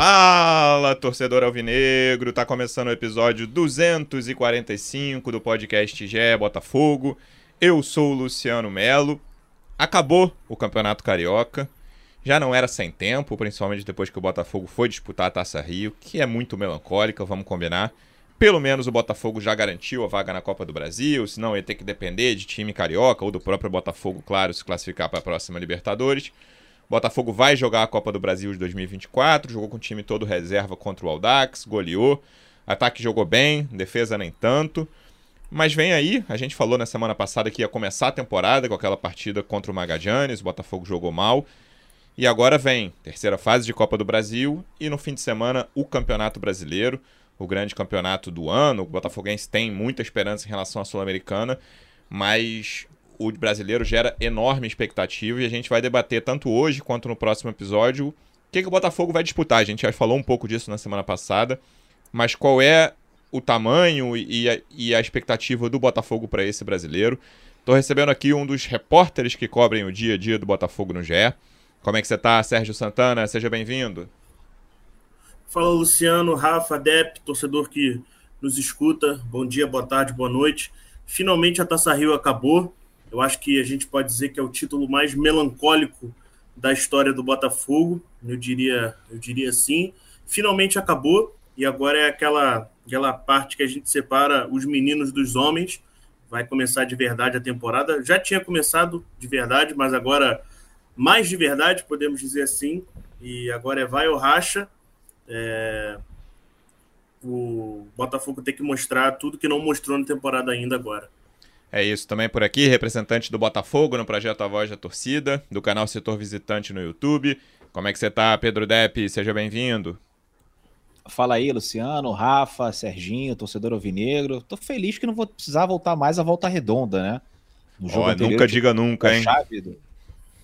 Fala, torcedor alvinegro! Tá começando o episódio 245 do podcast GE Botafogo. Eu sou o Luciano Melo. Acabou o Campeonato Carioca. Já não era sem tempo, principalmente depois que o Botafogo foi disputar a Taça Rio, que é muito melancólica, vamos combinar. Pelo menos o Botafogo já garantiu a vaga na Copa do Brasil, senão ia ter que depender de time carioca ou do próprio Botafogo, claro, se classificar para a próxima Libertadores. Botafogo vai jogar a Copa do Brasil de 2024, jogou com o time todo reserva contra o Aldax, goleou. Ataque jogou bem, defesa nem tanto. Mas vem aí, a gente falou na semana passada que ia começar a temporada com aquela partida contra o Magallanes, o Botafogo jogou mal. E agora vem terceira fase de Copa do Brasil e no fim de semana o Campeonato Brasileiro, o grande campeonato do ano. O Botafoguense tem muita esperança em relação à Sul-Americana, mas o brasileiro gera enorme expectativa e a gente vai debater tanto hoje quanto no próximo episódio o que, que o Botafogo vai disputar. A gente já falou um pouco disso na semana passada, mas qual é o tamanho e a, e a expectativa do Botafogo para esse brasileiro? Estou recebendo aqui um dos repórteres que cobrem o dia a dia do Botafogo no GE. Como é que você está, Sérgio Santana? Seja bem-vindo. Fala, Luciano, Rafa, Dep, torcedor que nos escuta. Bom dia, boa tarde, boa noite. Finalmente a Taça Rio acabou. Eu acho que a gente pode dizer que é o título mais melancólico da história do Botafogo. Eu diria, eu diria sim. Finalmente acabou e agora é aquela aquela parte que a gente separa os meninos dos homens. Vai começar de verdade a temporada. Já tinha começado de verdade, mas agora mais de verdade, podemos dizer assim. E agora é vai ou racha. É... O Botafogo tem que mostrar tudo que não mostrou na temporada ainda agora. É isso, também por aqui, representante do Botafogo no projeto A Voz da Torcida, do canal Setor Visitante no YouTube. Como é que você tá, Pedro Depp? Seja bem-vindo. Fala aí, Luciano, Rafa, Serginho, torcedor alvinegro. Tô feliz que não vou precisar voltar mais à volta redonda, né? No jogo oh, anterior, nunca diga nunca, hein? Do...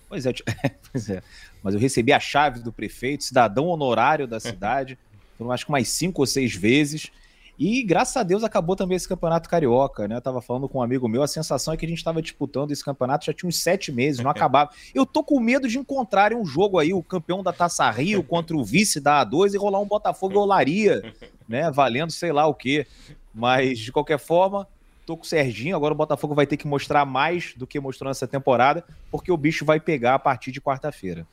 Pois, é, pois é, mas eu recebi a chave do prefeito, cidadão honorário da cidade, acho que mais cinco ou seis vezes. E graças a Deus acabou também esse campeonato carioca, né? Eu tava falando com um amigo meu, a sensação é que a gente estava disputando esse campeonato já tinha uns sete meses, não acabava. Eu tô com medo de encontrarem um jogo aí, o campeão da Taça Rio contra o vice da A2 e rolar um Botafogo e Olaria, né? Valendo sei lá o quê. Mas, de qualquer forma, tô com o Serginho. Agora o Botafogo vai ter que mostrar mais do que mostrou nessa temporada, porque o bicho vai pegar a partir de quarta-feira.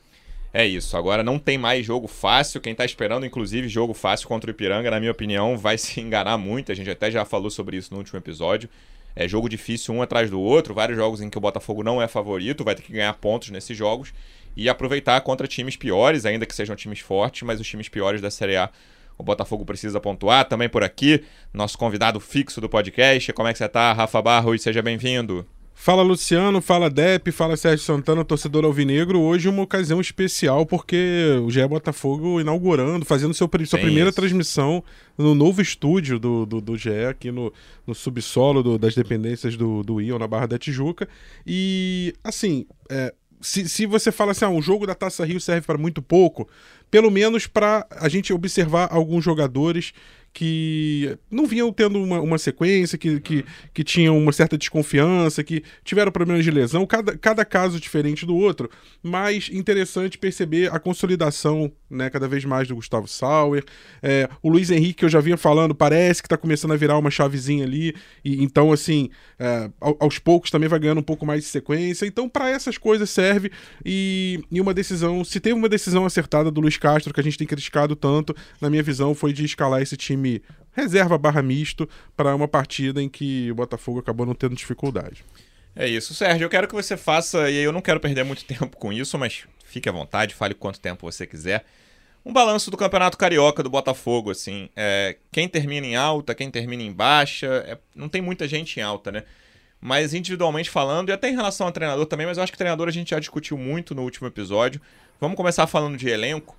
É isso. Agora não tem mais jogo fácil. Quem tá esperando, inclusive, jogo fácil contra o Ipiranga, na minha opinião, vai se enganar muito. A gente até já falou sobre isso no último episódio. É jogo difícil um atrás do outro, vários jogos em que o Botafogo não é favorito, vai ter que ganhar pontos nesses jogos e aproveitar contra times piores, ainda que sejam times fortes, mas os times piores da Série A o Botafogo precisa pontuar. Também por aqui, nosso convidado fixo do podcast. Como é que você tá, Rafa Barros? Seja bem-vindo. Fala Luciano, fala Dep, fala Sérgio Santana, torcedor alvinegro. Hoje uma ocasião especial porque o GE Botafogo inaugurando, fazendo seu, sua primeira isso. transmissão no novo estúdio do, do, do GE, aqui no, no subsolo do, das dependências do, do Ion, na Barra da Tijuca. E, assim, é, se, se você fala assim, ah, um jogo da Taça Rio serve para muito pouco, pelo menos para a gente observar alguns jogadores que não vinham tendo uma, uma sequência, que, que, que tinham uma certa desconfiança, que tiveram problemas de lesão, cada, cada caso diferente do outro, mas interessante perceber a consolidação né, cada vez mais do Gustavo Sauer. É, o Luiz Henrique, que eu já vinha falando, parece que está começando a virar uma chavezinha ali, e então, assim, é, aos poucos também vai ganhando um pouco mais de sequência. Então, para essas coisas serve, e, e uma decisão, se teve uma decisão acertada do Luiz Castro, que a gente tem criticado tanto, na minha visão, foi de escalar esse time reserva barra misto para uma partida em que o Botafogo acabou não tendo dificuldade. É isso, Sérgio. Eu quero que você faça, e eu não quero perder muito tempo com isso, mas fique à vontade, fale quanto tempo você quiser. Um balanço do Campeonato Carioca do Botafogo, assim. É, quem termina em alta, quem termina em baixa. É, não tem muita gente em alta, né? Mas individualmente falando, e até em relação ao treinador também, mas eu acho que treinador a gente já discutiu muito no último episódio. Vamos começar falando de elenco.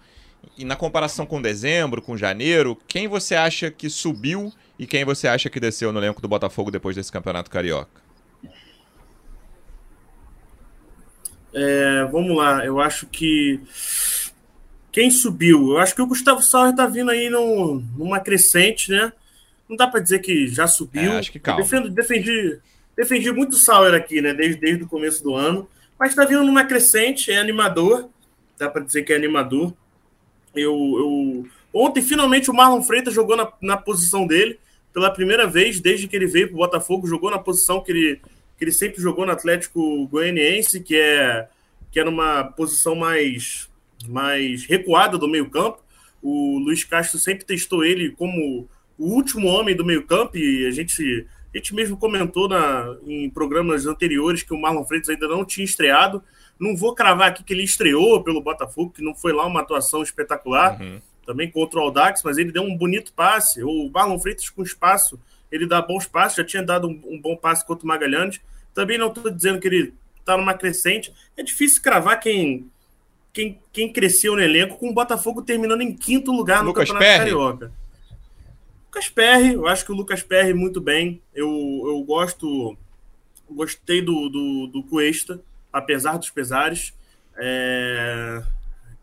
E na comparação com dezembro, com janeiro, quem você acha que subiu e quem você acha que desceu no elenco do Botafogo depois desse campeonato carioca? É, vamos lá, eu acho que quem subiu? Eu acho que o Gustavo Sauer tá vindo aí num, numa crescente, né? Não dá para dizer que já subiu. É, acho que calma. Defendo, defendi, defendi muito o Sauer aqui, né? Desde, desde o começo do ano. Mas tá vindo numa crescente, é animador. Dá para dizer que é animador. Eu, eu... Ontem, finalmente, o Marlon Freitas jogou na, na posição dele, pela primeira vez, desde que ele veio para o Botafogo, jogou na posição que ele, que ele sempre jogou no Atlético Goianiense, que é, que é numa posição mais, mais recuada do meio-campo. O Luiz Castro sempre testou ele como o último homem do meio-campo, e a gente, a gente mesmo comentou na, em programas anteriores que o Marlon Freitas ainda não tinha estreado. Não vou cravar aqui que ele estreou pelo Botafogo, que não foi lá uma atuação espetacular, uhum. também contra o Aldax, mas ele deu um bonito passe. O Marlon Freitas com espaço, ele dá bons passes, já tinha dado um, um bom passe contra o Magalhães. Também não estou dizendo que ele está numa crescente. É difícil cravar quem, quem, quem cresceu no elenco com o Botafogo terminando em quinto lugar no Lucas Campeonato. Carioca. Lucas Perry, eu acho que o Lucas Perry muito bem. Eu, eu gosto, gostei do, do, do Cuesta apesar dos pesares. É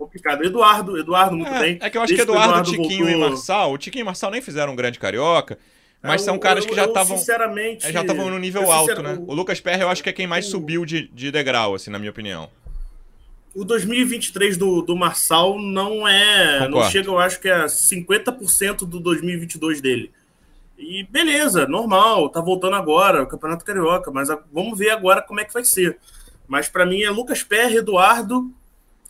complicado. Eduardo, Eduardo muito é, bem. É que eu acho Desde que Eduardo, Eduardo Tiquinho voltou... e Marçal, o Tiquinho e Marçal nem fizeram um grande carioca, mas é, são caras eu, que já estavam sinceramente já estavam no nível alto, né? O Lucas Perry eu acho que é quem mais o... subiu de, de degrau, assim, na minha opinião. O 2023 do, do Marçal não é. Concordo. Não chega, eu acho que é 50% do 2022 dele. E beleza, normal, tá voltando agora, o Campeonato Carioca, mas a, vamos ver agora como é que vai ser. Mas para mim é Lucas Perry, Eduardo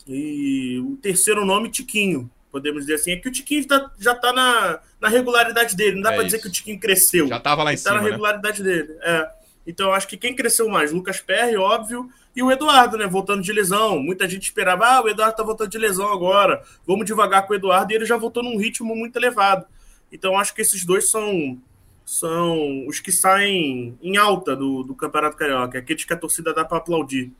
e o terceiro nome, Tiquinho. Podemos dizer assim. É que o Tiquinho tá, já está na, na regularidade dele. Não dá é para dizer que o Tiquinho cresceu. Já estava lá em Ele cima. Está na né? regularidade né? dele. É. Então eu acho que quem cresceu mais? Lucas Perry, óbvio, e o Eduardo, né? Voltando de lesão. Muita gente esperava, ah, o Eduardo tá voltando de lesão agora. Vamos devagar com o Eduardo. E ele já voltou num ritmo muito elevado. Então acho que esses dois são são os que saem em alta do, do Campeonato Carioca, aqueles que a torcida dá para aplaudir.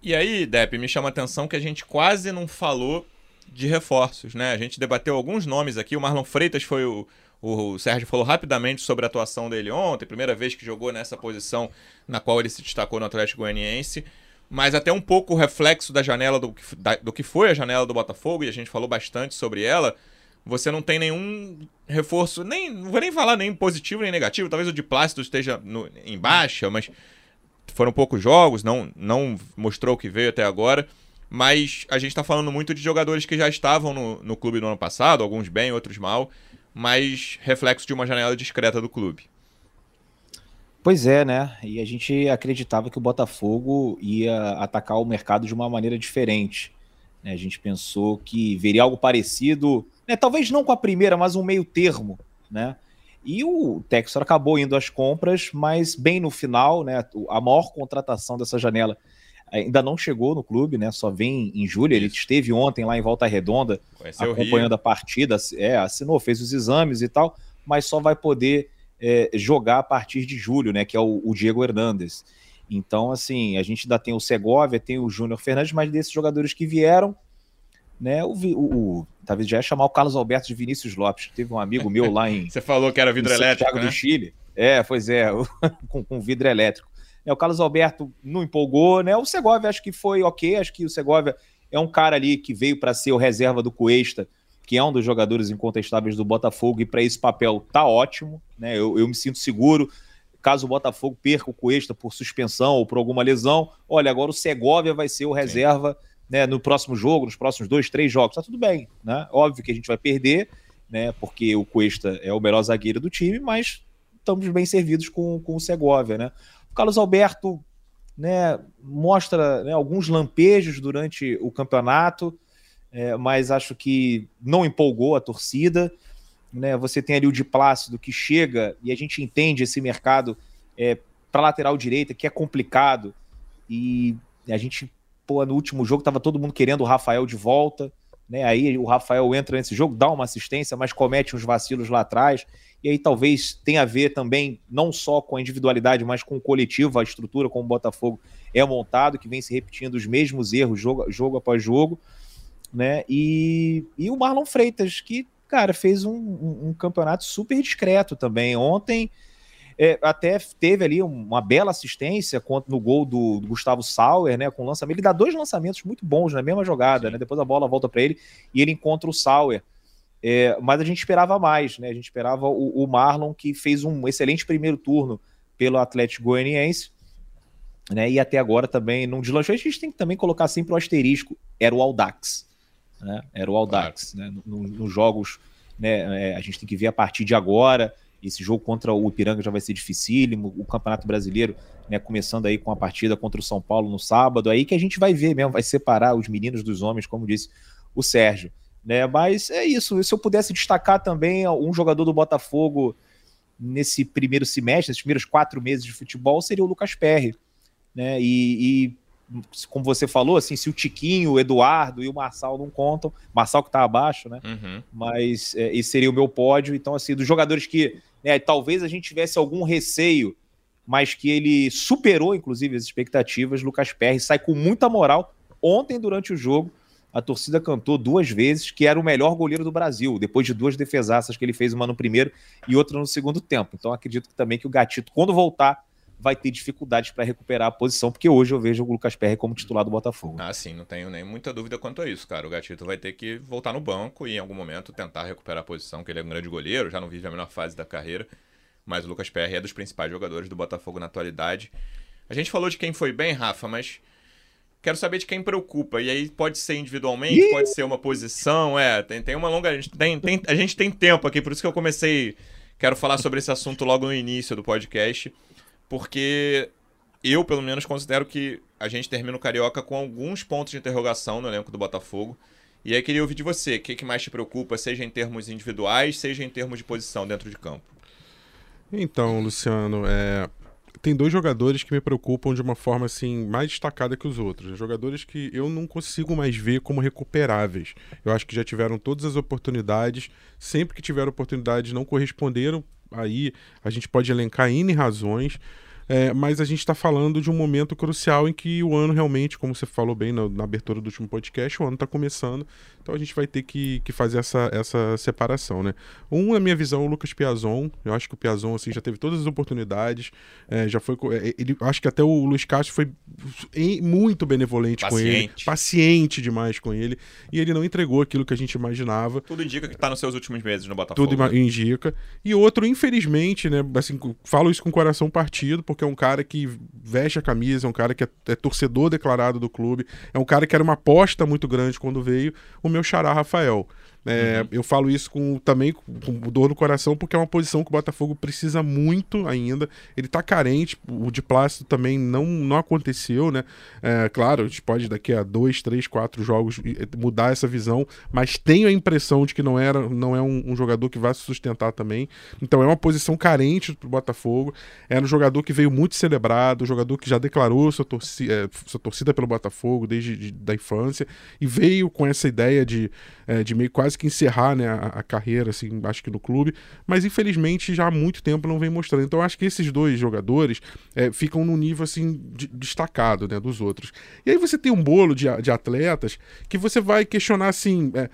E aí, Depp, me chama a atenção que a gente quase não falou de reforços, né? A gente debateu alguns nomes aqui, o Marlon Freitas foi o, o Sérgio falou rapidamente sobre a atuação dele ontem, primeira vez que jogou nessa posição na qual ele se destacou no Atlético Goianiense, mas até um pouco o reflexo da janela do, da, do que foi a janela do Botafogo, e a gente falou bastante sobre ela, você não tem nenhum reforço, nem não vou nem falar nem positivo nem negativo, talvez o de Plácido esteja no, em baixa, mas foram poucos jogos, não, não mostrou o que veio até agora, mas a gente está falando muito de jogadores que já estavam no, no clube no ano passado, alguns bem, outros mal, mas reflexo de uma janela discreta do clube. Pois é, né? E a gente acreditava que o Botafogo ia atacar o mercado de uma maneira diferente. Né? A gente pensou que veria algo parecido né? Talvez não com a primeira, mas um meio termo, né? E o Textor acabou indo às compras, mas bem no final, né? A maior contratação dessa janela ainda não chegou no clube, né? Só vem em julho. Ele esteve ontem lá em Volta Redonda, Conheceu acompanhando a partida, é, assinou, fez os exames e tal, mas só vai poder é, jogar a partir de julho, né? Que é o, o, Diego Hernandes. Então, assim, a gente ainda tem o Segovia, tem o Júnior Fernandes, mas desses jogadores que vieram, né? O, o, o talvez já ia chamar o Carlos Alberto de Vinícius Lopes. Teve um amigo meu lá em. Você falou que era vidro elétrico. Né? do Chile. É, pois é, com, com vidro elétrico. É, o Carlos Alberto não empolgou, né? O Segovia acho que foi ok, acho que o Segovia é um cara ali que veio para ser o reserva do Cuesta, que é um dos jogadores incontestáveis do Botafogo, e para esse papel tá ótimo, né? Eu, eu me sinto seguro. Caso o Botafogo perca o Cuesta por suspensão ou por alguma lesão, olha, agora o Segovia vai ser o reserva né, no próximo jogo, nos próximos dois, três jogos, tá tudo bem, né? Óbvio que a gente vai perder, né? Porque o Cuesta é o melhor zagueiro do time, mas estamos bem servidos com, com o Segovia, né? O Carlos Alberto, né, mostra né, alguns lampejos durante o campeonato, é, mas acho que não empolgou a torcida, né? Você tem ali o de Plácido que chega e a gente entende esse mercado é, para lateral direita que é complicado e a gente pô, no último jogo tava todo mundo querendo o Rafael de volta, né? Aí o Rafael entra nesse jogo, dá uma assistência, mas comete uns vacilos lá atrás. E aí talvez tenha a ver também não só com a individualidade, mas com o coletivo, a estrutura como o Botafogo é montado, que vem se repetindo os mesmos erros jogo, jogo após jogo, né? E, e o Marlon Freitas, que, cara, fez um, um, um campeonato super discreto também. Ontem é, até teve ali uma bela assistência no gol do, do, Gustavo Sauer, né? Com lançamento. Ele dá dois lançamentos muito bons na mesma jogada, né? Depois a bola volta para ele e ele encontra o Sauer. É, mas a gente esperava mais, né? A gente esperava o, o, Marlon, que fez um excelente primeiro turno pelo Atlético Goianiense, né? E até agora também não deslanchou. A gente tem que também colocar sempre o asterisco: era o Aldax. né? Era o Aldax, claro. né? Nos no jogos, né? É, a gente tem que ver a partir de agora. Esse jogo contra o Ipiranga já vai ser dificílimo. O Campeonato Brasileiro, né? Começando aí com a partida contra o São Paulo no sábado, aí que a gente vai ver mesmo, vai separar os meninos dos homens, como disse o Sérgio. Né? Mas é isso. Se eu pudesse destacar também um jogador do Botafogo nesse primeiro semestre, nesses primeiros quatro meses de futebol, seria o Lucas Perry. Né? E, e, como você falou, assim, se o Tiquinho, o Eduardo e o Marçal não contam, Marçal que está abaixo, né? Uhum. Mas é, esse seria o meu pódio. Então, assim, dos jogadores que né, talvez a gente tivesse algum receio, mas que ele superou, inclusive, as expectativas, Lucas Perry sai com muita moral. Ontem, durante o jogo, a torcida cantou duas vezes que era o melhor goleiro do Brasil, depois de duas defesaças que ele fez, uma no primeiro e outra no segundo tempo. Então acredito que também que o Gatito, quando voltar, vai ter dificuldades para recuperar a posição, porque hoje eu vejo o Lucas Perry como titular do Botafogo. Ah, sim, não tenho nem muita dúvida quanto a isso, cara. O Gatito vai ter que voltar no banco e em algum momento tentar recuperar a posição, que ele é um grande goleiro, já não vive a melhor fase da carreira, mas o Lucas Perry é dos principais jogadores do Botafogo na atualidade. A gente falou de quem foi bem, Rafa, mas Quero saber de quem preocupa. E aí pode ser individualmente, Ih! pode ser uma posição. É, tem, tem uma longa. A gente tem, tem, a gente tem tempo aqui, por isso que eu comecei. Quero falar sobre esse assunto logo no início do podcast. Porque eu, pelo menos, considero que a gente termina o Carioca com alguns pontos de interrogação no elenco do Botafogo. E aí queria ouvir de você, o que, que mais te preocupa, seja em termos individuais, seja em termos de posição dentro de campo? Então, Luciano, é, tem dois jogadores que me preocupam de uma forma assim mais destacada que os outros. Jogadores que eu não consigo mais ver como recuperáveis. Eu acho que já tiveram todas as oportunidades, sempre que tiveram oportunidades não corresponderam. Aí a gente pode elencar N razões. É, mas a gente está falando de um momento crucial em que o ano realmente, como você falou bem na, na abertura do último podcast, o ano está começando, então a gente vai ter que, que fazer essa, essa separação, né? Um, na minha visão, o Lucas Piazon. Eu acho que o Piazon assim, já teve todas as oportunidades. É, já foi. É, ele, acho que até o Luiz Castro foi muito benevolente Paciente. com ele. Paciente demais com ele. E ele não entregou aquilo que a gente imaginava. Tudo indica que está nos seus últimos meses no Botafogo. Tudo indica. E outro, infelizmente, né? Assim, falo isso com o coração partido, porque é um cara que veste a camisa, é um cara que é, é torcedor declarado do clube, é um cara que era uma aposta muito grande quando veio. O meu meu xará Rafael. É, uhum. Eu falo isso com, também com, dor no coração, porque é uma posição que o Botafogo precisa muito ainda. Ele tá carente, o de plástico também não, não aconteceu, né? É, claro, a gente pode daqui a dois, três, quatro jogos mudar essa visão, mas tenho a impressão de que não, era, não é um, um jogador que vai se sustentar também. Então é uma posição carente pro Botafogo. Era um jogador que veio muito celebrado, um jogador que já declarou sua, torcida, é, sua torcida pelo Botafogo desde de, da infância e veio com essa ideia de, é, de meio quase que encerrar né, a, a, carreira, assim, acho que no clube, mas infelizmente já há muito tempo não vem mostrando. Então acho que esses dois jogadores é, ficam num nível assim de, destacado né, dos outros. E aí você tem um bolo de, de atletas que você vai questionar assim. É,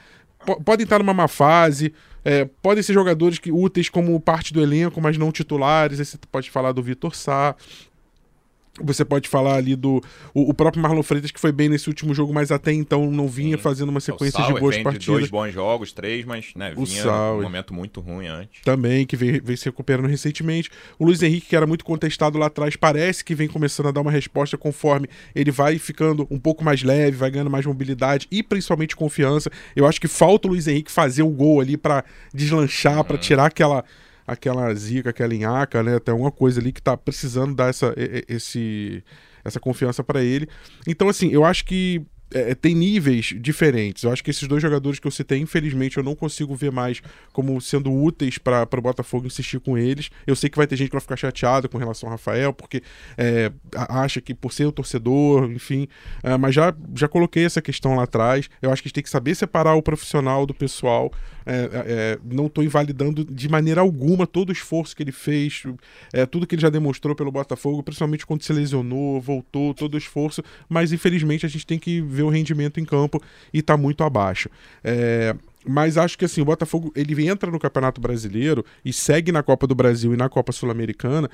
podem estar numa má fase, é, podem ser jogadores que úteis como parte do elenco, mas não titulares. Aí você pode falar do Vitor Sá, você pode falar ali do. O, o, próprio Marlon Freitas, que foi bem nesse último jogo, mas até então não vinha Sim. fazendo uma sequência de boas partidas. dois bons jogos, três, mas né, vinha o Sal, um momento muito ruim antes. Também, que veio, veio se recuperando recentemente. O Luiz Henrique, que era muito contestado lá atrás, parece que vem começando a dar uma resposta conforme ele vai ficando um pouco mais leve, vai ganhando mais mobilidade e principalmente confiança. Eu acho que falta o Luiz Henrique fazer um gol ali para deslanchar, uhum. para tirar aquela aquela zica, aquela enhaca, né? Tem alguma coisa ali que tá precisando dar essa, esse, essa confiança para ele. Então, assim, eu acho que é, é, tem níveis diferentes. Eu acho que esses dois jogadores que eu citei, infelizmente, eu não consigo ver mais como sendo úteis para o Botafogo insistir com eles. Eu sei que vai ter gente que vai ficar chateada com relação ao Rafael, porque é, acha que por ser o torcedor, enfim. É, mas já, já coloquei essa questão lá atrás. Eu acho que a gente tem que saber separar o profissional do pessoal. É, é, não estou invalidando de maneira alguma todo o esforço que ele fez, tudo que ele já demonstrou pelo Botafogo, principalmente quando se lesionou, voltou, todo o esforço. Mas infelizmente a gente tem que ver o rendimento em campo e está muito abaixo. É, mas acho que assim, o Botafogo ele entra no Campeonato Brasileiro e segue na Copa do Brasil e na Copa Sul-Americana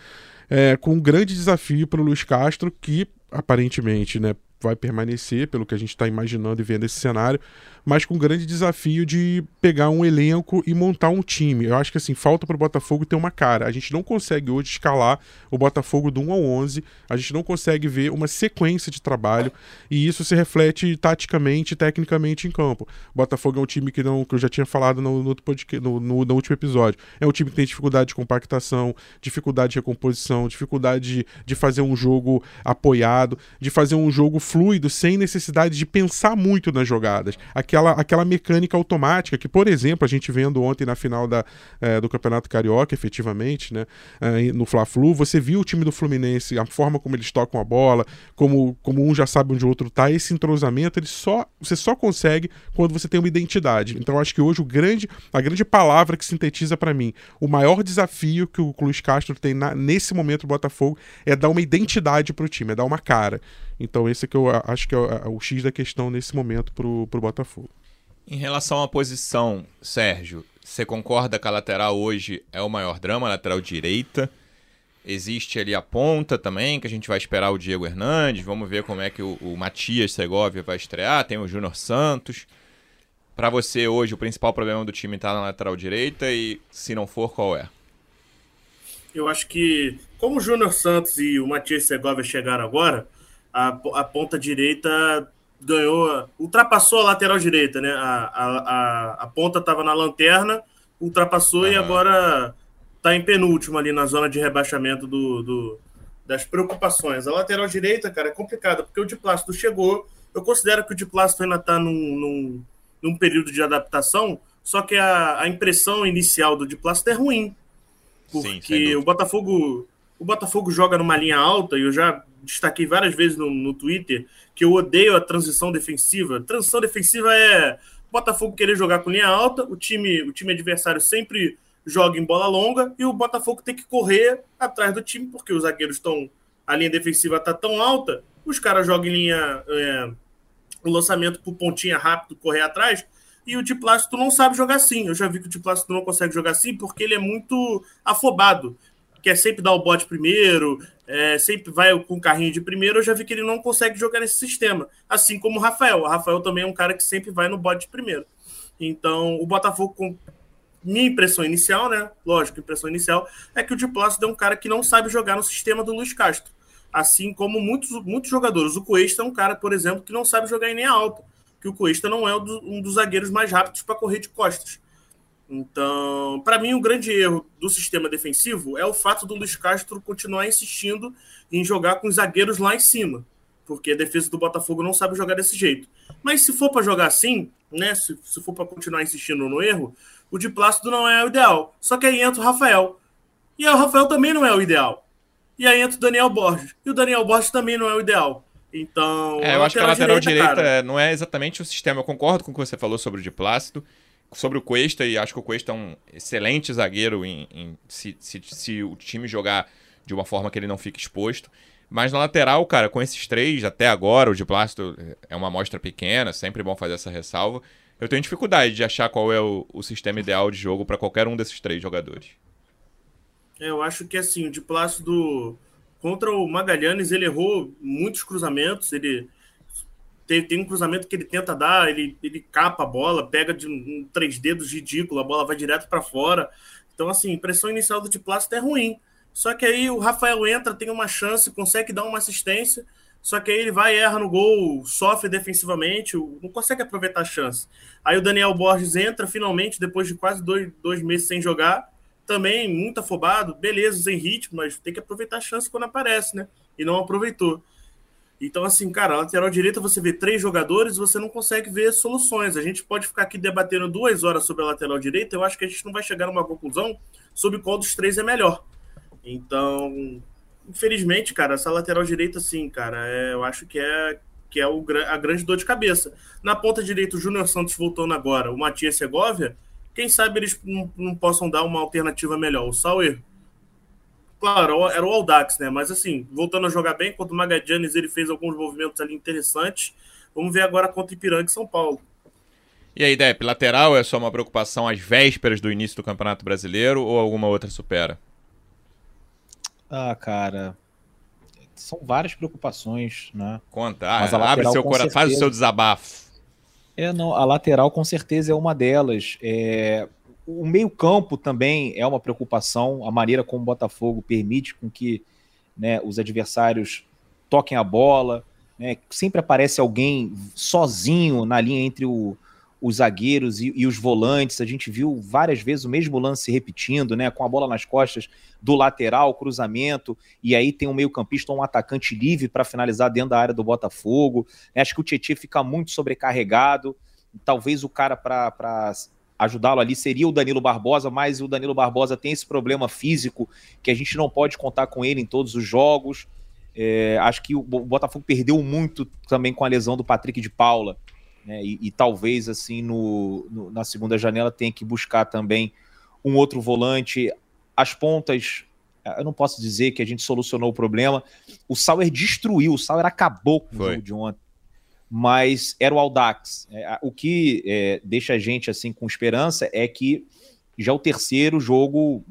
é, com um grande desafio para o Luiz Castro, que aparentemente, né, vai permanecer, pelo que a gente está imaginando e vendo esse cenário, mas com o grande desafio de pegar um elenco e montar um time. Eu acho que assim, falta para o Botafogo ter uma cara. A gente não consegue hoje escalar o Botafogo do 1 ao 11, a gente não consegue ver uma sequência de trabalho e isso se reflete taticamente, tecnicamente em campo. O Botafogo é um time que não que eu já tinha falado no, no, no, no, no último episódio. É um time que tem dificuldade de compactação, dificuldade de recomposição, dificuldade de, de fazer um jogo apoiado, de fazer um jogo fluido sem necessidade de pensar muito nas jogadas. Aquela, aquela mecânica automática que, por exemplo, a gente vendo ontem na final da, é, do Campeonato Carioca, efetivamente, né, é, no Fla-Flu, você viu o time do Fluminense, a forma como eles tocam a bola, como, como um já sabe onde o outro tá, esse entrosamento ele só, você só consegue quando você tem uma identidade. Então acho que hoje o grande, a grande palavra que sintetiza para mim, o maior desafio que o Luiz Castro tem na, nesse momento do Botafogo é dar uma identidade para o time, é dar uma cara. Então esse é que eu acho que é o, o X da questão nesse momento pro, pro Botafogo. Em relação à posição, Sérgio, você concorda que a lateral hoje é o maior drama, a lateral direita? Existe ali a ponta também, que a gente vai esperar o Diego Hernandes. Vamos ver como é que o, o Matias Segovia vai estrear. Tem o Júnior Santos. Para você, hoje, o principal problema do time está na lateral direita e, se não for, qual é? Eu acho que, como o Júnior Santos e o Matias Segovia chegaram agora, a, a ponta direita ganhou, ultrapassou a lateral direita, né? A, a, a, ponta estava na lanterna, ultrapassou uhum. e agora está em penúltimo ali na zona de rebaixamento do, do, das preocupações. A lateral direita, cara, é complicada, porque o de Plácido chegou. Eu considero que o de Plácido ainda está num, num, num, período de adaptação, só que a, a impressão inicial do de Plácido é ruim. Porque Sim, o Botafogo o Botafogo joga numa linha alta, e eu já destaquei várias vezes no, no Twitter que eu odeio a transição defensiva. Transição defensiva é Botafogo querer jogar com linha alta, o time, o time adversário sempre joga em bola longa e o Botafogo tem que correr atrás do time, porque os zagueiros estão. A linha defensiva está tão alta, os caras jogam em linha. É, o lançamento por pontinha rápido, correr atrás, e o de plástico não sabe jogar assim. Eu já vi que o de plástico não consegue jogar assim porque ele é muito afobado quer sempre dar o bote primeiro, é, sempre vai com o carrinho de primeiro, eu já vi que ele não consegue jogar nesse sistema. Assim como o Rafael. O Rafael também é um cara que sempre vai no bote primeiro. Então, o Botafogo, com minha impressão inicial, né? Lógico, impressão inicial, é que o Diplácido é um cara que não sabe jogar no sistema do Luiz Castro. Assim como muitos, muitos jogadores. O Cuesta é um cara, por exemplo, que não sabe jogar em linha alta. Que o Cuesta não é um dos zagueiros mais rápidos para correr de costas. Então, para mim, o grande erro do sistema defensivo é o fato do Luiz Castro continuar insistindo em jogar com os zagueiros lá em cima, porque a defesa do Botafogo não sabe jogar desse jeito. Mas se for para jogar assim, né, se, se for para continuar insistindo no erro, o de Plácido não é o ideal. Só que aí entra o Rafael. E aí o Rafael também não é o ideal. E aí entra o Daniel Borges. E o Daniel Borges também não é o ideal. Então. É, eu acho que a lateral direita, direita não é exatamente o sistema. Eu concordo com o que você falou sobre o de Plácido sobre o Cuesta, e acho que o Cuesta é um excelente zagueiro em, em se, se, se, o time jogar de uma forma que ele não fique exposto. Mas na lateral, cara, com esses três, até agora, o de Plástico é uma amostra pequena, sempre bom fazer essa ressalva. Eu tenho dificuldade de achar qual é o, o sistema ideal de jogo para qualquer um desses três jogadores. É, eu acho que assim, o de Plácido contra o Magalhães, ele errou muitos cruzamentos, ele tem, tem um cruzamento que ele tenta dar, ele, ele capa a bola, pega de um, três dedos ridículo, a bola vai direto para fora. Então, assim, pressão inicial do Diplácito é ruim. Só que aí o Rafael entra, tem uma chance, consegue dar uma assistência, só que aí ele vai, erra no gol, sofre defensivamente, não consegue aproveitar a chance. Aí o Daniel Borges entra finalmente, depois de quase dois, dois meses sem jogar, também muito afobado, beleza, sem ritmo, mas tem que aproveitar a chance quando aparece, né? E não aproveitou. Então, assim, cara, lateral direita você vê três jogadores você não consegue ver soluções. A gente pode ficar aqui debatendo duas horas sobre a lateral direita, eu acho que a gente não vai chegar numa conclusão sobre qual dos três é melhor. Então, infelizmente, cara, essa lateral direita, assim, cara, é, eu acho que é que é o, a grande dor de cabeça. Na ponta direita, o Júnior Santos voltando agora, o Matias Segovia, quem sabe eles não, não possam dar uma alternativa melhor. O Sauer Claro, era o Aldax, né? Mas assim, voltando a jogar bem, contra o Magadianes ele fez alguns movimentos ali interessantes. Vamos ver agora contra o Ipiranga e São Paulo. E aí, Depp, lateral é só uma preocupação às vésperas do início do Campeonato Brasileiro ou alguma outra supera? Ah, cara. são várias preocupações, né? Conta, ah, abre seu coração, faz o seu desabafo. É, não, a lateral com certeza é uma delas. É, o meio-campo também é uma preocupação, a maneira como o Botafogo permite com que né, os adversários toquem a bola. Né, sempre aparece alguém sozinho na linha entre o, os zagueiros e, e, os volantes. A gente viu várias vezes o mesmo lance repetindo, né? Com a bola nas costas do lateral, cruzamento, e aí tem um meio-campista ou um atacante livre para finalizar dentro da área do Botafogo. Acho que o Tietchan fica muito sobrecarregado. Talvez o cara para ajudá-lo ali seria o Danilo Barbosa, mas o Danilo Barbosa tem esse problema físico que a gente não pode contar com ele em todos os jogos. É, acho que o Botafogo perdeu muito também com a lesão do Patrick de Paula. Né? E, e, talvez assim no, no, na segunda janela tenha que buscar também um outro volante. As pontas, eu não posso dizer que a gente solucionou o problema. O Sauer destruiu, o Sauer acabou com Foi. o jogo de ontem. Mas era o Aldax. É, o que é, deixa a gente assim com esperança é que já é o terceiro jogo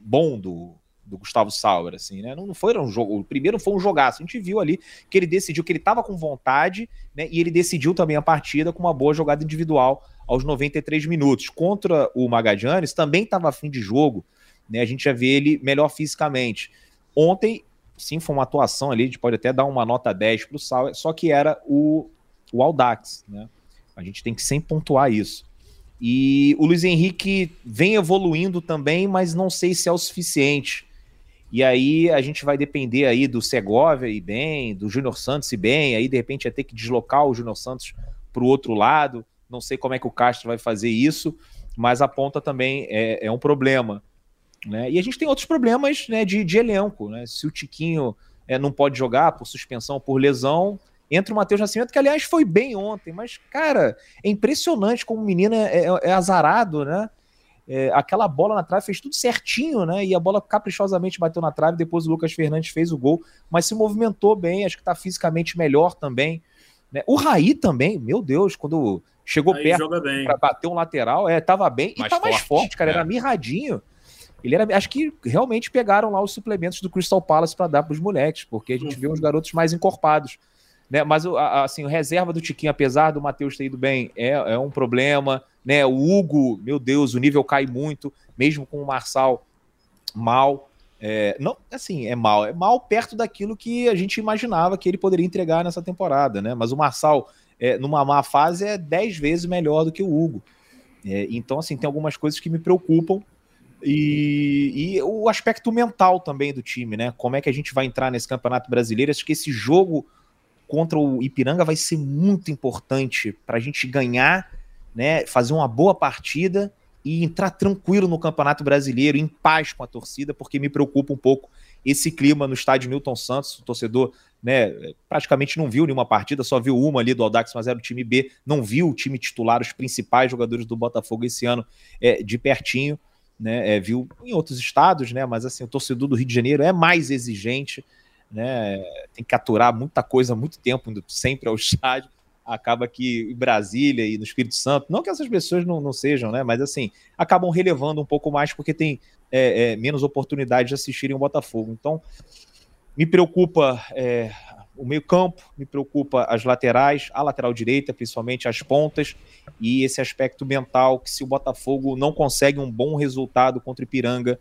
bom do, do Gustavo Sauer, assim, né? Não, não foi um jogo. O primeiro foi um jogaço. A gente viu ali que ele decidiu que ele estava com vontade, né? E ele decidiu também a partida com uma boa jogada individual aos 93 minutos. Contra o Magadianes, também estava afim de jogo, né? A gente já vê ele melhor fisicamente. Ontem, sim, foi uma atuação ali, a gente pode até dar uma nota 10 para o Sauer, só que era o, o Aldax, né? A gente tem que sempre pontuar isso. E o Luiz Henrique vem evoluindo também, mas não sei se é o suficiente. E aí a gente vai depender aí do Segovia e bem, do Júnior Santos e bem, aí de repente ia ter que deslocar o Júnior Santos para o outro lado. Não sei como é que o Castro vai fazer isso, mas a ponta também é, é um problema. Né? E a gente tem outros problemas né, de, de elenco. Né? Se o Tiquinho é, não pode jogar por suspensão, por lesão, entra o Matheus Nascimento, que aliás foi bem ontem, mas, cara, é impressionante como o menino é, é, é azarado, né? É, aquela bola na trave fez tudo certinho, né? E a bola caprichosamente bateu na trave. Depois o Lucas Fernandes fez o gol, mas se movimentou bem. Acho que tá fisicamente melhor também. Né? O Raí também, meu Deus, quando chegou Aí perto para bater um lateral, é, tava bem mais e tá forte, mais forte, cara. É. Era mirradinho. Ele era, acho que realmente pegaram lá os suplementos do Crystal Palace para dar para os moleques, porque a gente uhum. vê uns garotos mais encorpados. Né? Mas assim, o reserva do Tiquinho, apesar do Matheus ter ido bem, é, é um problema né? O Hugo, meu Deus, o nível cai muito, mesmo com o Marçal mal. É, não, assim, é mal, é mal perto daquilo que a gente imaginava que ele poderia entregar nessa temporada, né? Mas o Marçal, é, numa má fase, é 10 vezes melhor do que o Hugo. É, então, assim, tem algumas coisas que me preocupam. E, e, o aspecto mental também do time, né? Como é que a gente vai entrar nesse campeonato brasileiro? Acho que esse jogo contra o Ipiranga vai ser muito importante para a gente ganhar né, fazer uma boa partida e entrar tranquilo no Campeonato Brasileiro, em paz com a torcida, porque me preocupa um pouco esse clima no estádio Milton Santos. O torcedor né, praticamente não viu nenhuma partida, só viu uma ali do Audax, mas era o time B, não viu o time titular, os principais jogadores do Botafogo esse ano é, de pertinho. Né, é, viu em outros estados, né, mas assim, o torcedor do Rio de Janeiro é mais exigente, né, tem que aturar muita coisa muito tempo, indo sempre ao estádio acaba que em Brasília e no Espírito Santo, não que essas pessoas não, não sejam, né? Mas assim, acabam relevando um pouco mais porque tem é, é, menos oportunidade de assistirem o Botafogo. Então, me preocupa é, o meio-campo, me preocupa as laterais, a lateral direita, principalmente as pontas, e esse aspecto mental que se o Botafogo não consegue um bom resultado contra o Ipiranga,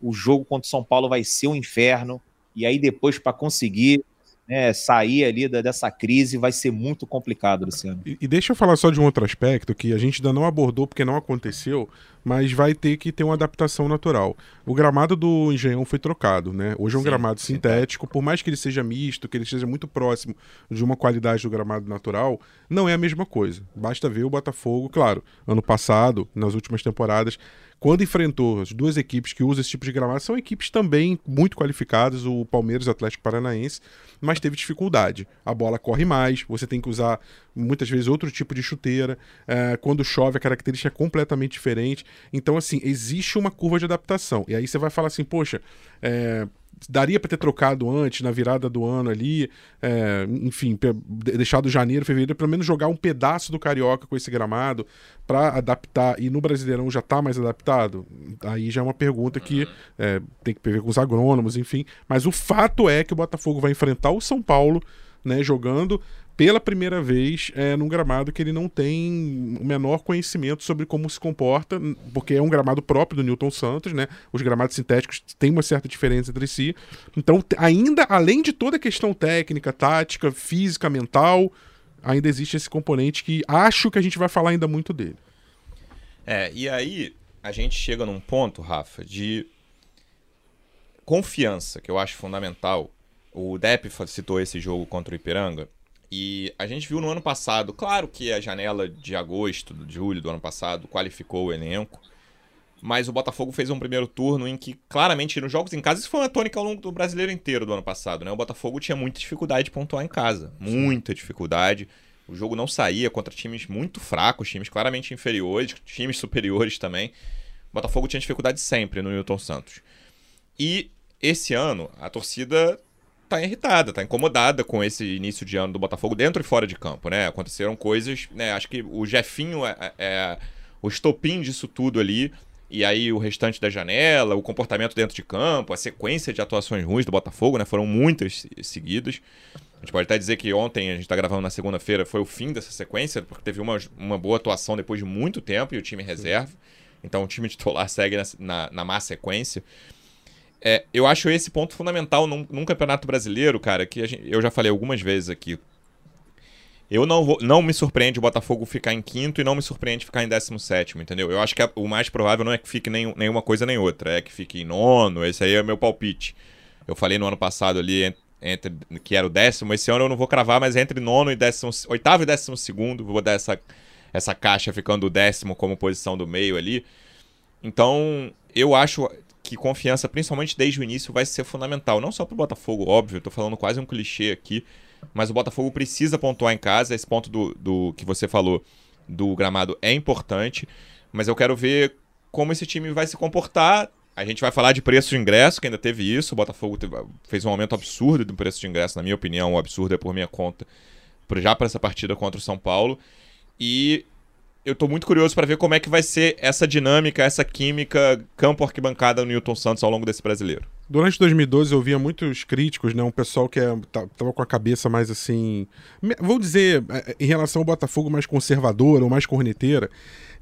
o jogo contra o São Paulo vai ser um inferno. E aí depois para conseguir né, sair ali da, dessa crise vai ser muito complicado, Luciano. E, e, deixa eu falar só de um outro aspecto que a gente ainda não abordou porque não aconteceu, mas vai ter que ter uma adaptação natural. O gramado do Engenhão foi trocado, né? Hoje é um Sim, gramado sintético, por mais que ele seja misto, que ele esteja muito próximo de uma qualidade do gramado natural, não é a mesma coisa. Basta ver o Botafogo, claro, ano passado, nas últimas temporadas, quando enfrentou as duas equipes que usam esse tipo de gramado, são equipes também muito qualificadas, o Palmeiras e o Atlético Paranaense, mas teve dificuldade. A bola corre mais, você tem que usar muitas vezes outro tipo de chuteira. É, quando chove, a característica é completamente diferente. Então, assim, existe uma curva de adaptação. E aí você vai falar assim, poxa, é, daria para ter trocado antes, na virada do ano ali, é, enfim, deixado janeiro, fevereiro, pelo menos jogar um pedaço do Carioca com esse gramado para adaptar, e no Brasileirão já está mais adaptado? Aí já é uma pergunta que é, tem que ver com os agrônomos, enfim. Mas o fato é que o Botafogo vai enfrentar o São Paulo, né, jogando pela primeira vez é, num gramado que ele não tem o menor conhecimento sobre como se comporta, porque é um gramado próprio do Newton Santos, né? Os gramados sintéticos têm uma certa diferença entre si. Então, ainda além de toda a questão técnica, tática, física, mental, ainda existe esse componente que acho que a gente vai falar ainda muito dele. É, e aí a gente chega num ponto, Rafa, de confiança, que eu acho fundamental. O Depp citou esse jogo contra o Ipiranga. E a gente viu no ano passado, claro que a janela de agosto, de julho do ano passado, qualificou o elenco. Mas o Botafogo fez um primeiro turno em que, claramente, nos jogos em casa, isso foi uma tônica ao longo do brasileiro inteiro do ano passado, né? O Botafogo tinha muita dificuldade de pontuar em casa. Muita dificuldade. O jogo não saía contra times muito fracos, times claramente inferiores, times superiores também. O Botafogo tinha dificuldade sempre no Newton Santos. E esse ano, a torcida tá irritada, tá incomodada com esse início de ano do Botafogo dentro e fora de campo, né? Aconteceram coisas, né? Acho que o Jefinho é, é, é o estopim disso tudo ali. E aí o restante da janela, o comportamento dentro de campo, a sequência de atuações ruins do Botafogo, né? Foram muitas seguidas. A gente pode até dizer que ontem, a gente está gravando na segunda-feira, foi o fim dessa sequência, porque teve uma, uma boa atuação depois de muito tempo e o time reserva. Então o time titular segue na, na, na má sequência. É, eu acho esse ponto fundamental num, num campeonato brasileiro, cara, que gente, eu já falei algumas vezes aqui. Eu não, vou, não me surpreende o Botafogo ficar em quinto e não me surpreende ficar em décimo sétimo, entendeu? Eu acho que a, o mais provável não é que fique nem, nenhuma coisa nem outra, é que fique em nono, esse aí é o meu palpite. Eu falei no ano passado ali entre, que era o décimo, esse ano eu não vou cravar, mas entre nono e décimo, oitavo e décimo segundo, vou dar essa, essa caixa ficando o décimo como posição do meio ali. Então, eu acho, que confiança, principalmente desde o início, vai ser fundamental. Não só para o Botafogo, óbvio, estou falando quase um clichê aqui, mas o Botafogo precisa pontuar em casa. Esse ponto do, do que você falou do gramado é importante, mas eu quero ver como esse time vai se comportar. A gente vai falar de preço de ingresso, que ainda teve isso. O Botafogo teve, fez um aumento absurdo do preço de ingresso, na minha opinião, um absurdo é por minha conta, já para essa partida contra o São Paulo. E eu tô muito curioso para ver como é que vai ser essa dinâmica, essa química campo-arquibancada no Newton Santos ao longo desse brasileiro. Durante 2012 eu via muitos críticos, né? Um pessoal que é, tava com a cabeça mais assim. Vou dizer, é, em relação ao Botafogo mais conservadora ou mais corneteira,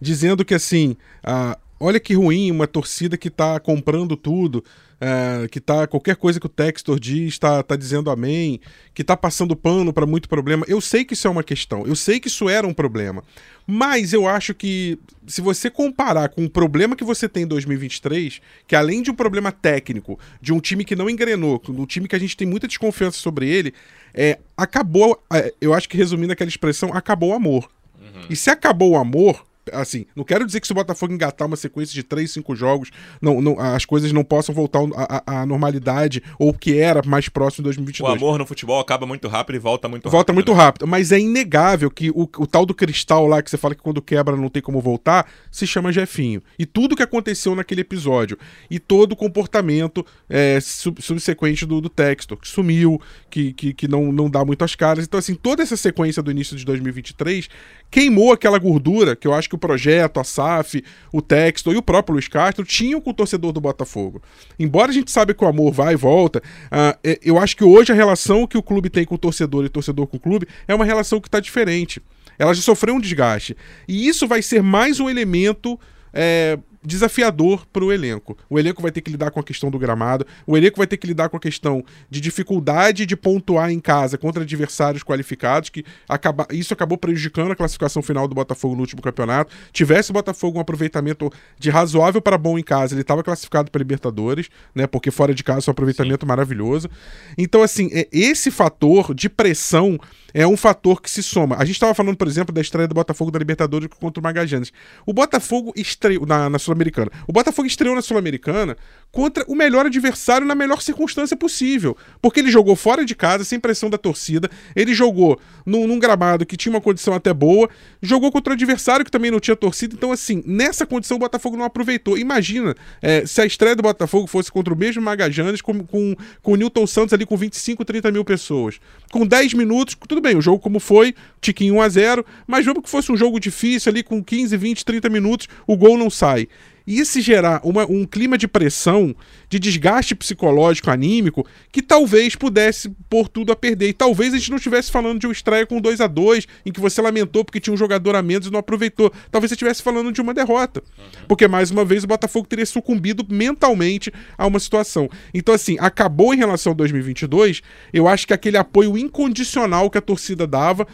dizendo que assim. Uh, olha que ruim uma torcida que tá comprando tudo é, que tá qualquer coisa que o Textor diz está tá dizendo amém, que tá passando pano para muito problema. Eu sei que isso é uma questão, eu sei que isso era um problema. Mas eu acho que se você comparar com o problema que você tem em 2023, que além de um problema técnico, de um time que não engrenou, um time que a gente tem muita desconfiança sobre ele, é, acabou, é, eu acho que resumindo aquela expressão, acabou o amor. Uhum. E se acabou o amor, assim, não quero dizer que se o Botafogo engatar uma sequência de 3, 5 jogos, não, não, as coisas não possam voltar à normalidade ou o que era mais próximo de 2022. O amor no futebol acaba muito rápido e volta muito rápido. Volta muito né? rápido, mas é inegável que o, o tal do cristal lá, que você fala que quando quebra não tem como voltar, se chama Jefinho. E tudo que aconteceu naquele episódio, e todo o comportamento é, sub, subsequente do, do Textor, que sumiu, que, que, que não, não dá muito as caras. Então, assim, toda essa sequência do início de 2023 queimou aquela gordura que eu acho que o projeto, a SAF, o Texto e o próprio Luiz Castro tinham com o torcedor do Botafogo. Embora a gente saiba que o amor vai e volta, uh, eu acho que hoje a relação que o clube tem com o torcedor e o torcedor com o clube é uma relação que está diferente. Ela já sofreu um desgaste. E isso vai ser mais um elemento é, desafiador para o elenco. O elenco vai ter que lidar com a questão do gramado, o elenco vai ter que lidar com a questão de dificuldade de pontuar em casa contra adversários qualificados, que acaba, isso acabou prejudicando a classificação final do Botafogo no último campeonato. Tivesse o Botafogo um aproveitamento de razoável para bom em casa, ele estava classificado para Libertadores, né? Porque fora de casa é um aproveitamento Sim. maravilhoso. Então, assim, é, esse fator de pressão é um fator que se soma. A gente estava falando, por exemplo, da estreia do Botafogo da Libertadores contra o Magajanes. O Botafogo estreou na, na Sul-Americana. O Botafogo estreou na Sul-Americana contra o melhor adversário na melhor circunstância possível. Porque ele jogou fora de casa, sem pressão da torcida, ele jogou num, num gramado que tinha uma condição até boa, jogou contra o adversário que também não tinha torcida. Então, assim, nessa condição o Botafogo não aproveitou. Imagina é, se a estreia do Botafogo fosse contra o mesmo Magajanes, com, com, com o Newton Santos ali com 25, 30 mil pessoas. Com 10 minutos, tudo bem, o jogo como foi, tiquinho 1 a 0 mas vamos que fosse um jogo difícil ali com 15, 20, 30 minutos, o gol não sai. E se gerar uma, um clima de pressão, de desgaste psicológico, anímico, que talvez pudesse pôr tudo a perder. E talvez a gente não estivesse falando de uma estreia com 2 a 2 em que você lamentou porque tinha um jogador a menos e não aproveitou. Talvez você estivesse falando de uma derrota. Porque, mais uma vez, o Botafogo teria sucumbido mentalmente a uma situação. Então, assim, acabou em relação ao 2022, eu acho que aquele apoio incondicional que a torcida dava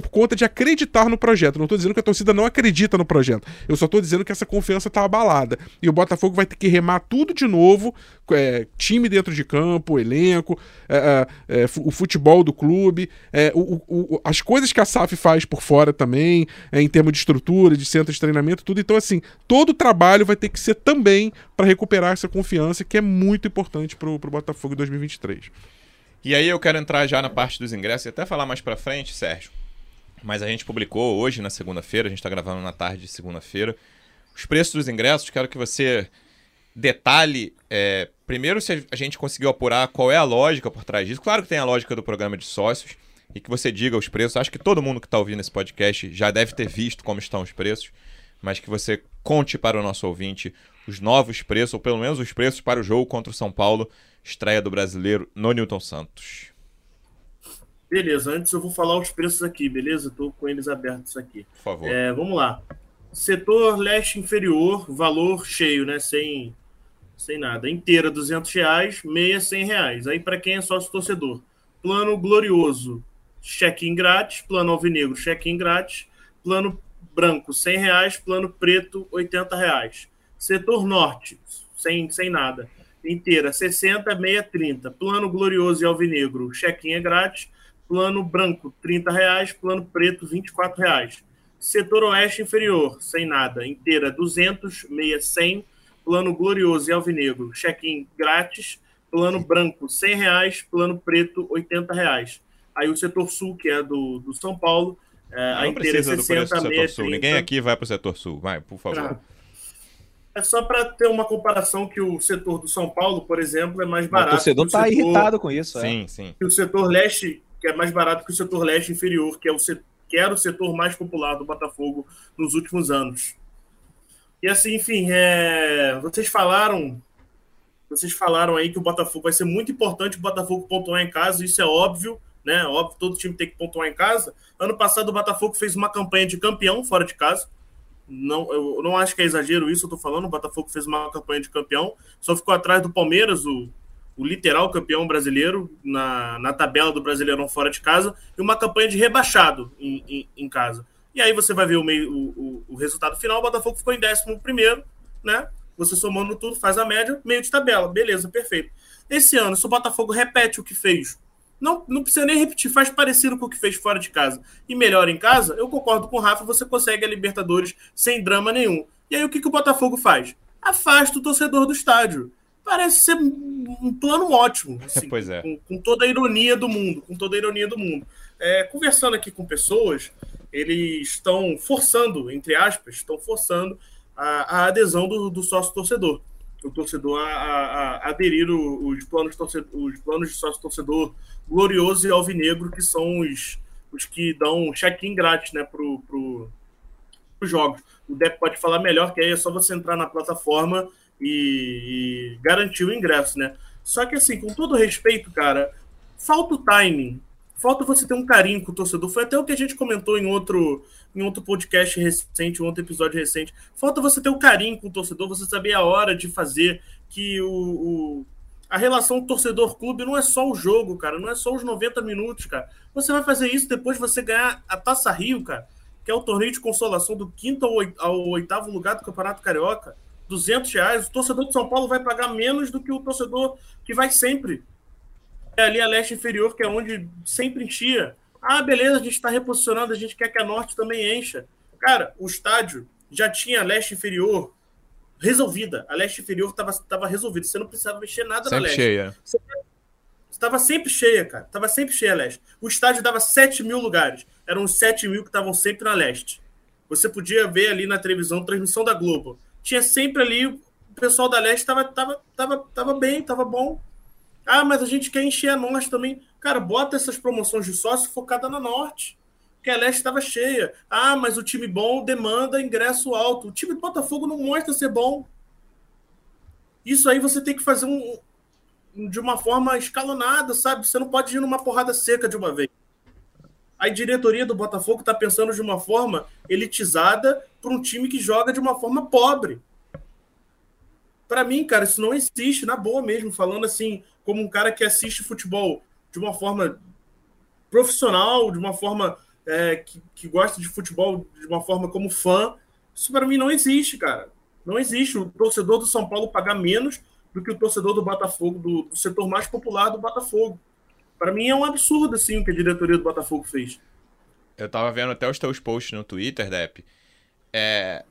por conta de acreditar no projeto. Não estou dizendo que a torcida não acredita no projeto. Eu só estou dizendo que essa confiança está abalada. E o Botafogo vai ter que remar tudo de novo. É, time dentro de campo, elenco, é, é, é o futebol do clube, é, o, o, as coisas que a SAF faz por fora também, é, em termos de estrutura, de centro de treinamento, tudo. Então, assim, todo o trabalho vai ter que ser também para recuperar essa confiança que é muito importante para o Botafogo em 2023. E aí eu quero entrar já na parte dos ingressos e até falar mais para frente, Sérgio mas a gente publicou hoje, na segunda-feira, a gente está gravando na tarde de segunda-feira, os preços dos ingressos. Quero que você detalhe, é, primeiro, se a gente conseguiu apurar qual é a lógica por trás disso. Claro que tem a lógica do programa de sócios e que você diga os preços. Acho que todo mundo que está ouvindo esse podcast já deve ter visto como estão os preços, mas que você conte para o nosso ouvinte os novos preços, ou pelo menos os preços para o jogo contra o São Paulo, estreia do brasileiro no Newton Santos. Beleza, antes eu vou falar os preços aqui, beleza? Estou com eles abertos aqui. Por favor. É, vamos lá. Setor leste inferior, valor cheio, né? Sem, sem nada. Inteira, 200 reais. Meia, 100 reais. Aí para quem é sócio torcedor. Plano glorioso, check-in grátis. Plano alvinegro, check-in grátis. Plano branco, 100 reais. Plano preto, 80 reais. Setor norte, sem, sem nada. Inteira, 60, meia, 30. Plano glorioso e alvinegro, check-in é grátis plano branco, 30 reais, plano preto, 24 reais. Setor oeste inferior, sem nada, inteira, 200, meia, 100, plano glorioso e alvinegro, check-in grátis, plano branco, 100 reais, plano preto, 80 reais. Aí o setor sul, que é do, do São Paulo, é, a inteira é 60, meia, sul. Ninguém aqui vai para o setor sul, vai, por favor. É só para ter uma comparação que o setor do São Paulo, por exemplo, é mais barato. O torcedor está setor... irritado com isso. Sim, é. sim. Que o setor leste que é mais barato que o setor leste inferior, que é o setor, que era o setor mais popular do Botafogo nos últimos anos. E assim, enfim, é... vocês falaram, vocês falaram aí que o Botafogo vai ser muito importante o Botafogo pontuar em casa, isso é óbvio, né? Óbvio, todo time tem que pontuar em casa. Ano passado o Botafogo fez uma campanha de campeão fora de casa. Não, eu não acho que é exagero isso, eu tô falando. O Botafogo fez uma campanha de campeão, só ficou atrás do Palmeiras, o, o literal campeão brasileiro na, na tabela do Brasileirão fora de casa e uma campanha de rebaixado em, em, em casa. E aí você vai ver o, meio, o, o, o, resultado final, o Botafogo ficou em 11 primeiro, né? Você somando tudo, faz a média, meio de tabela. Beleza, perfeito. Esse ano, se o Botafogo repete o que fez, não, não precisa nem repetir, faz parecido com o que fez fora de casa e melhor em casa, eu concordo com o Rafa, você consegue a Libertadores sem drama nenhum. E aí o que, que o Botafogo faz? Afasta o torcedor do estádio parece ser um plano ótimo. Assim, pois é. Com, com, toda a ironia do mundo, com toda a ironia do mundo. É, conversando aqui com pessoas, eles estão forçando, entre aspas, estão forçando a, a adesão do, do sócio torcedor. O torcedor a, a, a aderir o, os, planos torcedor, os planos de sócio torcedor glorioso e alvinegro, que são os, os que dão check-in grátis né, para pro, os jogos. O Depp pode falar melhor, que aí é só você entrar na plataforma e, e garantir o ingresso, né? Só que, assim, com todo respeito, cara, falta o timing. Falta você ter um carinho com o torcedor. Foi até o que a gente comentou em outro, em outro podcast recente, um outro episódio recente. Falta você ter o um carinho com o torcedor, você saber a hora de fazer que o, o a relação torcedor-clube não é só o jogo, cara. Não é só os 90 minutos, cara. Você vai fazer isso depois de você ganhar a Taça Rio, cara, que é o torneio de consolação do quinto ao oitavo lugar do Campeonato Carioca. 200 reais, o torcedor de São Paulo vai pagar menos do que o torcedor que vai sempre. É ali a leste inferior, que é onde sempre enchia. Ah, beleza, a gente está reposicionando, a gente quer que a norte também encha. Cara, o estádio já tinha leste inferior, resolvida. A leste inferior estava tava resolvida. Você não precisava mexer nada sempre na leste. cheia. Estava sempre cheia, cara. Estava sempre cheia a leste. O estádio dava 7 mil lugares. Eram os 7 mil que estavam sempre na leste. Você podia ver ali na televisão, transmissão da Globo. Tinha sempre ali, o pessoal da leste estava tava, tava, tava bem, estava bom. Ah, mas a gente quer encher a norte também. Cara, bota essas promoções de sócio focada na norte. Porque a leste estava cheia. Ah, mas o time bom demanda ingresso alto. O time do Botafogo não mostra ser bom. Isso aí você tem que fazer um, de uma forma escalonada, sabe? Você não pode ir numa porrada seca de uma vez. A diretoria do Botafogo está pensando de uma forma elitizada para um time que joga de uma forma pobre. Para mim, cara, isso não existe, na boa mesmo, falando assim, como um cara que assiste futebol de uma forma profissional, de uma forma é, que, que gosta de futebol de uma forma como fã. Isso para mim não existe, cara. Não existe. O torcedor do São Paulo pagar menos do que o torcedor do Botafogo, do, do setor mais popular do Botafogo. Para mim é um absurdo assim o que a diretoria do Botafogo fez. Eu tava vendo até os teus posts no Twitter, Depp. É...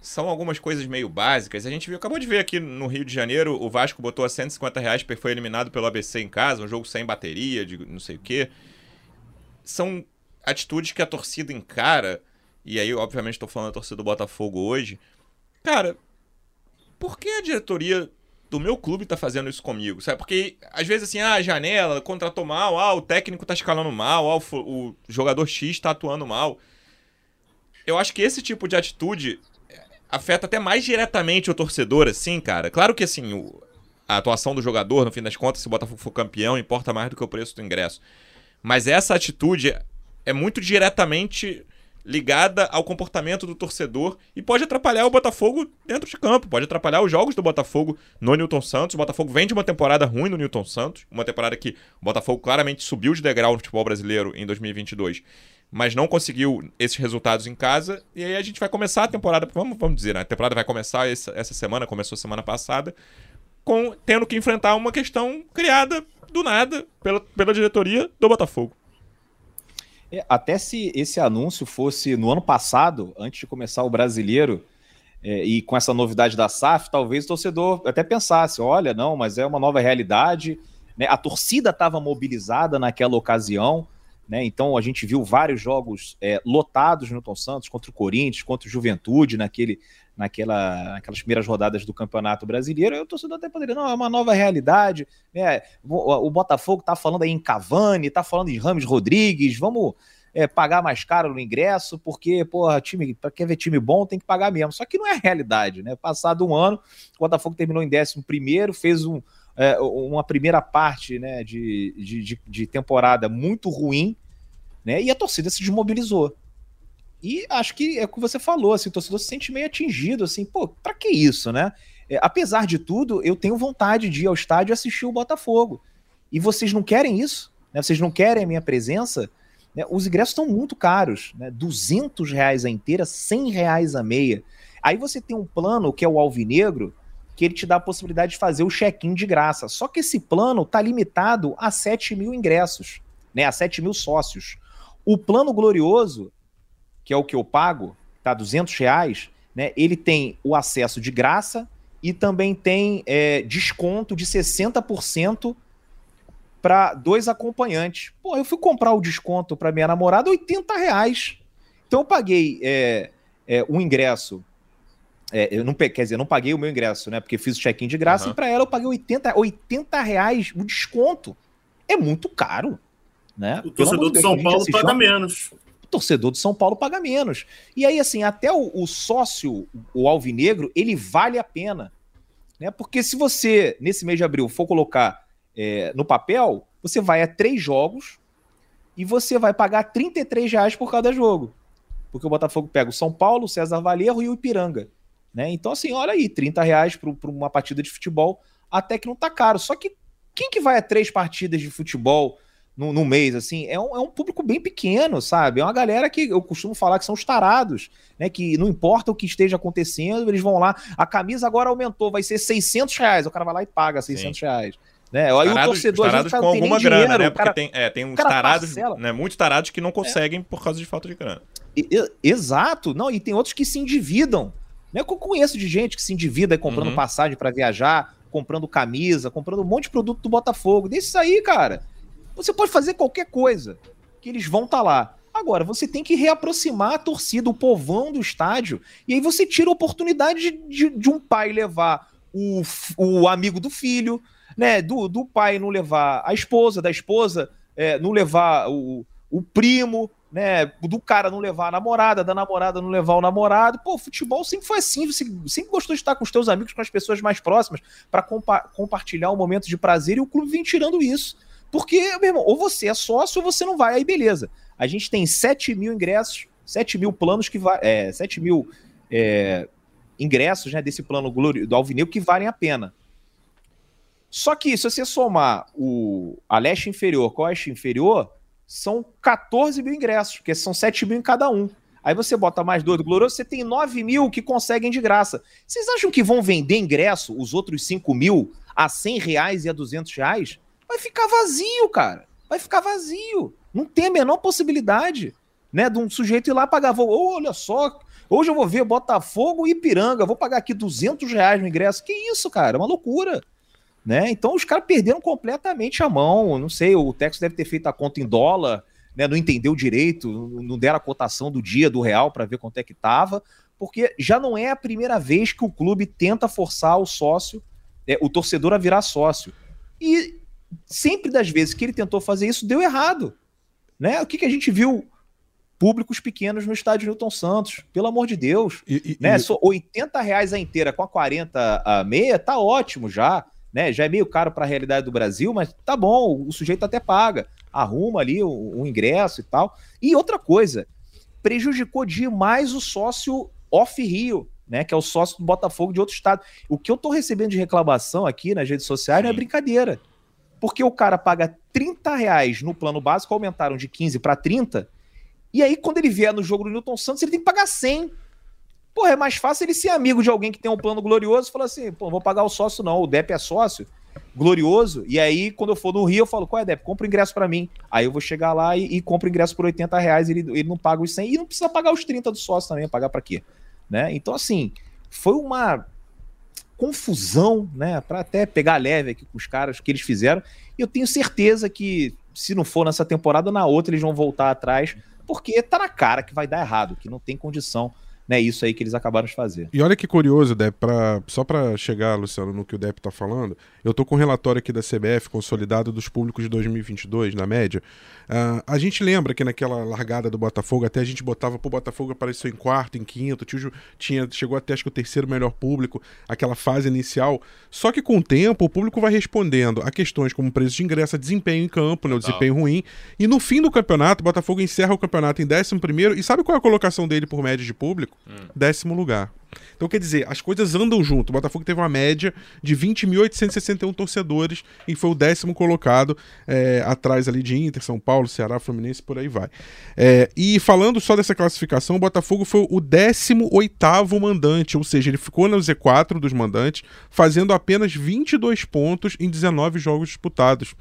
São algumas coisas meio básicas. A gente viu, acabou de ver aqui no Rio de Janeiro, o Vasco botou a 150 reais porque foi eliminado pelo ABC em casa, um jogo sem bateria, de não sei o quê. São atitudes que a torcida encara, e aí, obviamente, estou falando da torcida do Botafogo hoje. Cara, por que a diretoria do meu clube tá fazendo isso comigo, sabe? Porque às vezes assim, ah, a janela contratou mal, ah, o técnico tá escalando mal, ah, o, o jogador X tá atuando mal. Eu acho que esse tipo de atitude afeta até mais diretamente o torcedor, assim, cara. Claro que assim, o, a atuação do jogador, no fim das contas, se o Botafogo for campeão, importa mais do que o preço do ingresso. Mas essa atitude é muito diretamente ligada ao comportamento do torcedor e pode atrapalhar o Botafogo dentro de campo, pode atrapalhar os jogos do Botafogo no Newton Santos. O Botafogo vem de uma temporada ruim no Newton Santos, uma temporada que o Botafogo claramente subiu de degrau no futebol brasileiro em 2022, mas não conseguiu esses resultados em casa. E aí a gente vai começar a temporada, vamos, vamos dizer, né? a temporada vai começar essa, essa semana, começou semana passada, com tendo que enfrentar uma questão criada do nada pela, pela diretoria do Botafogo. É, até se esse anúncio fosse no ano passado, antes de começar o brasileiro, é, e com essa novidade da SAF, talvez o torcedor até pensasse: olha, não, mas é uma nova realidade. Né? A torcida estava mobilizada naquela ocasião. Né? Então a gente viu vários jogos é, lotados no Newton Santos contra o Corinthians, contra o Juventude, naquele, naquela, naquelas primeiras rodadas do Campeonato Brasileiro. O torcedor até poderia, não, é uma nova realidade. Né? O, Botafogo está falando aí em Cavani, está falando em Rames Rodrigues, vamos é, pagar mais caro no ingresso, porque, porra, time, para quem ver time bom tem que pagar mesmo. Só que não é realidade, né? Passado um ano, o Botafogo terminou em décimo primeiro, fez um, é, uma primeira parte né, de, de, de, temporada muito ruim, né? E a torcida se desmobilizou. E acho que é o que você falou, assim, o torcedor se sente meio atingido, assim, pô, pra que isso, né? É, apesar de tudo, eu tenho vontade de ir ao estádio assistir o Botafogo. E vocês não querem isso? Né? Vocês não querem a minha presença? Né? Os ingressos estão muito caros, né? 200 reais a inteira, 100 reais a meia. Aí você tem um plano que é o Alvinegro, que ele te dá a possibilidade de fazer o check-in de graça. Só que esse plano está limitado a 7 mil ingressos, né? a 7 mil sócios. O plano glorioso, que é o que eu pago, tá 200 reais, né? ele tem o acesso de graça e também tem é, desconto de 60% para dois acompanhantes. Pô, eu fui comprar o desconto para minha namorada 80 reais. Então eu paguei é, é, um ingresso. É, eu não, quer dizer, eu não paguei o meu ingresso, né? Porque fiz o check-in de graça uhum. e para ela eu paguei 80, 80 reais o desconto. É muito caro. Né? O torcedor de São Paulo paga menos. Torcedor de São Paulo paga menos. E aí, assim, até o, o sócio, o alvinegro, ele vale a pena. Né? Porque se você, nesse mês de abril, for colocar é, no papel, você vai a três jogos e você vai pagar 33 reais por cada jogo. Porque o Botafogo pega o São Paulo, o César Valerro e o Ipiranga. Né? Então, assim, olha aí, 30 reais para uma partida de futebol, até que não tá caro. Só que quem que vai a três partidas de futebol no, no mês, assim, é um, é um, público bem pequeno, sabe? É uma galera que eu costumo falar que são os tarados, né? Que não importa o que esteja acontecendo, eles vão lá, a camisa agora aumentou, vai ser 600 reais, o cara vai lá e paga 600 Sim. reais. Né? Aí o torcedor tarados com alguma grana, dinheiro, né? Porque cara, tem, é, tem uns tarados, né? Muitos tarados que não conseguem é. por causa de falta de grana. E, exato, não, e tem outros que se endividam Né? Eu conheço de gente que se endivida comprando uhum. passagem para viajar, comprando camisa, comprando um monte de produto do Botafogo. Desses aí, cara, você pode fazer qualquer coisa, que eles vão estar tá lá. Agora, você tem que reaproximar a torcida, o povão do estádio, e aí você tira a oportunidade de, de, um pai levar o, o amigo do filho, né? Do, do pai não levar a esposa, da esposa é, não levar o, o primo, né? Do cara não levar a namorada, da namorada não levar o namorado. Pô, futebol sempre foi assim. Você sempre gostou de estar com os teus amigos, com as pessoas mais próximas, para compa compartilhar um momento de prazer e o clube vem tirando isso. Porque, meu irmão, ou você é sócio ou você não vai, aí beleza. A gente tem 7 mil ingressos, 7 mil planos que vai. É, 7 mil é, ingressos né, desse plano do Alvinegro que valem a pena. Só que se você somar o, a leste inferior com a oeste inferior, são 14 mil ingressos, porque são 7 mil em cada um. Aí você bota mais dois do Glorioso, você tem 9 mil que conseguem de graça. Vocês acham que vão vender ingresso, os outros 5 mil, a 100 reais e a 200 reais? Vai ficar vazio, cara. Vai ficar vazio. Não tem a menor possibilidade, né, de um sujeito ir lá pagar voo. Oh, olha só, hoje eu vou ver Botafogo e Ipiranga, vou pagar aqui 200 reais no ingresso. Que isso, cara? É uma loucura. Né? Então os caras perderam completamente a mão. Não sei, o Texas deve ter feito a conta em dólar, né? não entendeu direito, não deram a cotação do dia do real para ver quanto é que tava, porque já não é a primeira vez que o clube tenta forçar o sócio, é, o torcedor a virar sócio. E sempre das vezes que ele tentou fazer isso, deu errado. Né? O que, que a gente viu? Públicos pequenos no estádio Newton Santos, pelo amor de Deus. E, e, né? E... 80 reais a inteira com a 40 a meia, tá ótimo já. Né? Já é meio caro para a realidade do Brasil, mas tá bom, o sujeito até paga, arruma ali o, o ingresso e tal. E outra coisa, prejudicou demais o sócio off-Rio, né? Que é o sócio do Botafogo de outro estado. O que eu tô recebendo de reclamação aqui nas redes sociais Sim. não é brincadeira. Porque o cara paga 30 reais no plano básico, aumentaram de 15 para 30, e aí quando ele vier no jogo do Newton Santos, ele tem que pagar 100. Porra, é mais fácil ele ser amigo de alguém que tem um plano glorioso e falar assim, pô, não vou pagar o sócio não, o DEP é sócio, glorioso, e aí quando eu for no Rio, eu falo, qual é DEP? Compra o ingresso para mim. Aí eu vou chegar lá e, e compro o ingresso por 80 reais, ele, ele não paga os 100, e não precisa pagar os 30 do sócio também, pagar para quê? Né? Então assim, foi uma confusão, né? Para até pegar leve aqui com os caras que eles fizeram. E eu tenho certeza que, se não for nessa temporada, na outra eles vão voltar atrás, porque tá na cara que vai dar errado, que não tem condição né, isso aí que eles acabaram de fazer. E olha que curioso, Dep, pra, só para chegar, Luciano, no que o Dep tá falando, eu tô com um relatório aqui da CBF consolidado dos públicos de 2022, na média. Uh, a gente lembra que naquela largada do Botafogo, até a gente botava, pro Botafogo apareceu em quarto, em quinto, tio, tinha, chegou até acho que o terceiro melhor público, aquela fase inicial. Só que com o tempo, o público vai respondendo a questões como preço de ingresso, desempenho em campo, né, o desempenho ruim. E no fim do campeonato, o Botafogo encerra o campeonato em décimo primeiro. E sabe qual é a colocação dele por média de público? Hum. Décimo lugar. Então, quer dizer, as coisas andam junto. O Botafogo teve uma média de 20.861 torcedores e foi o décimo colocado é, atrás ali de Inter, São Paulo, Ceará, Fluminense, por aí vai. É, e falando só dessa classificação, o Botafogo foi o 18º mandante, ou seja, ele ficou no Z4 dos mandantes, fazendo apenas 22 pontos em 19 jogos disputados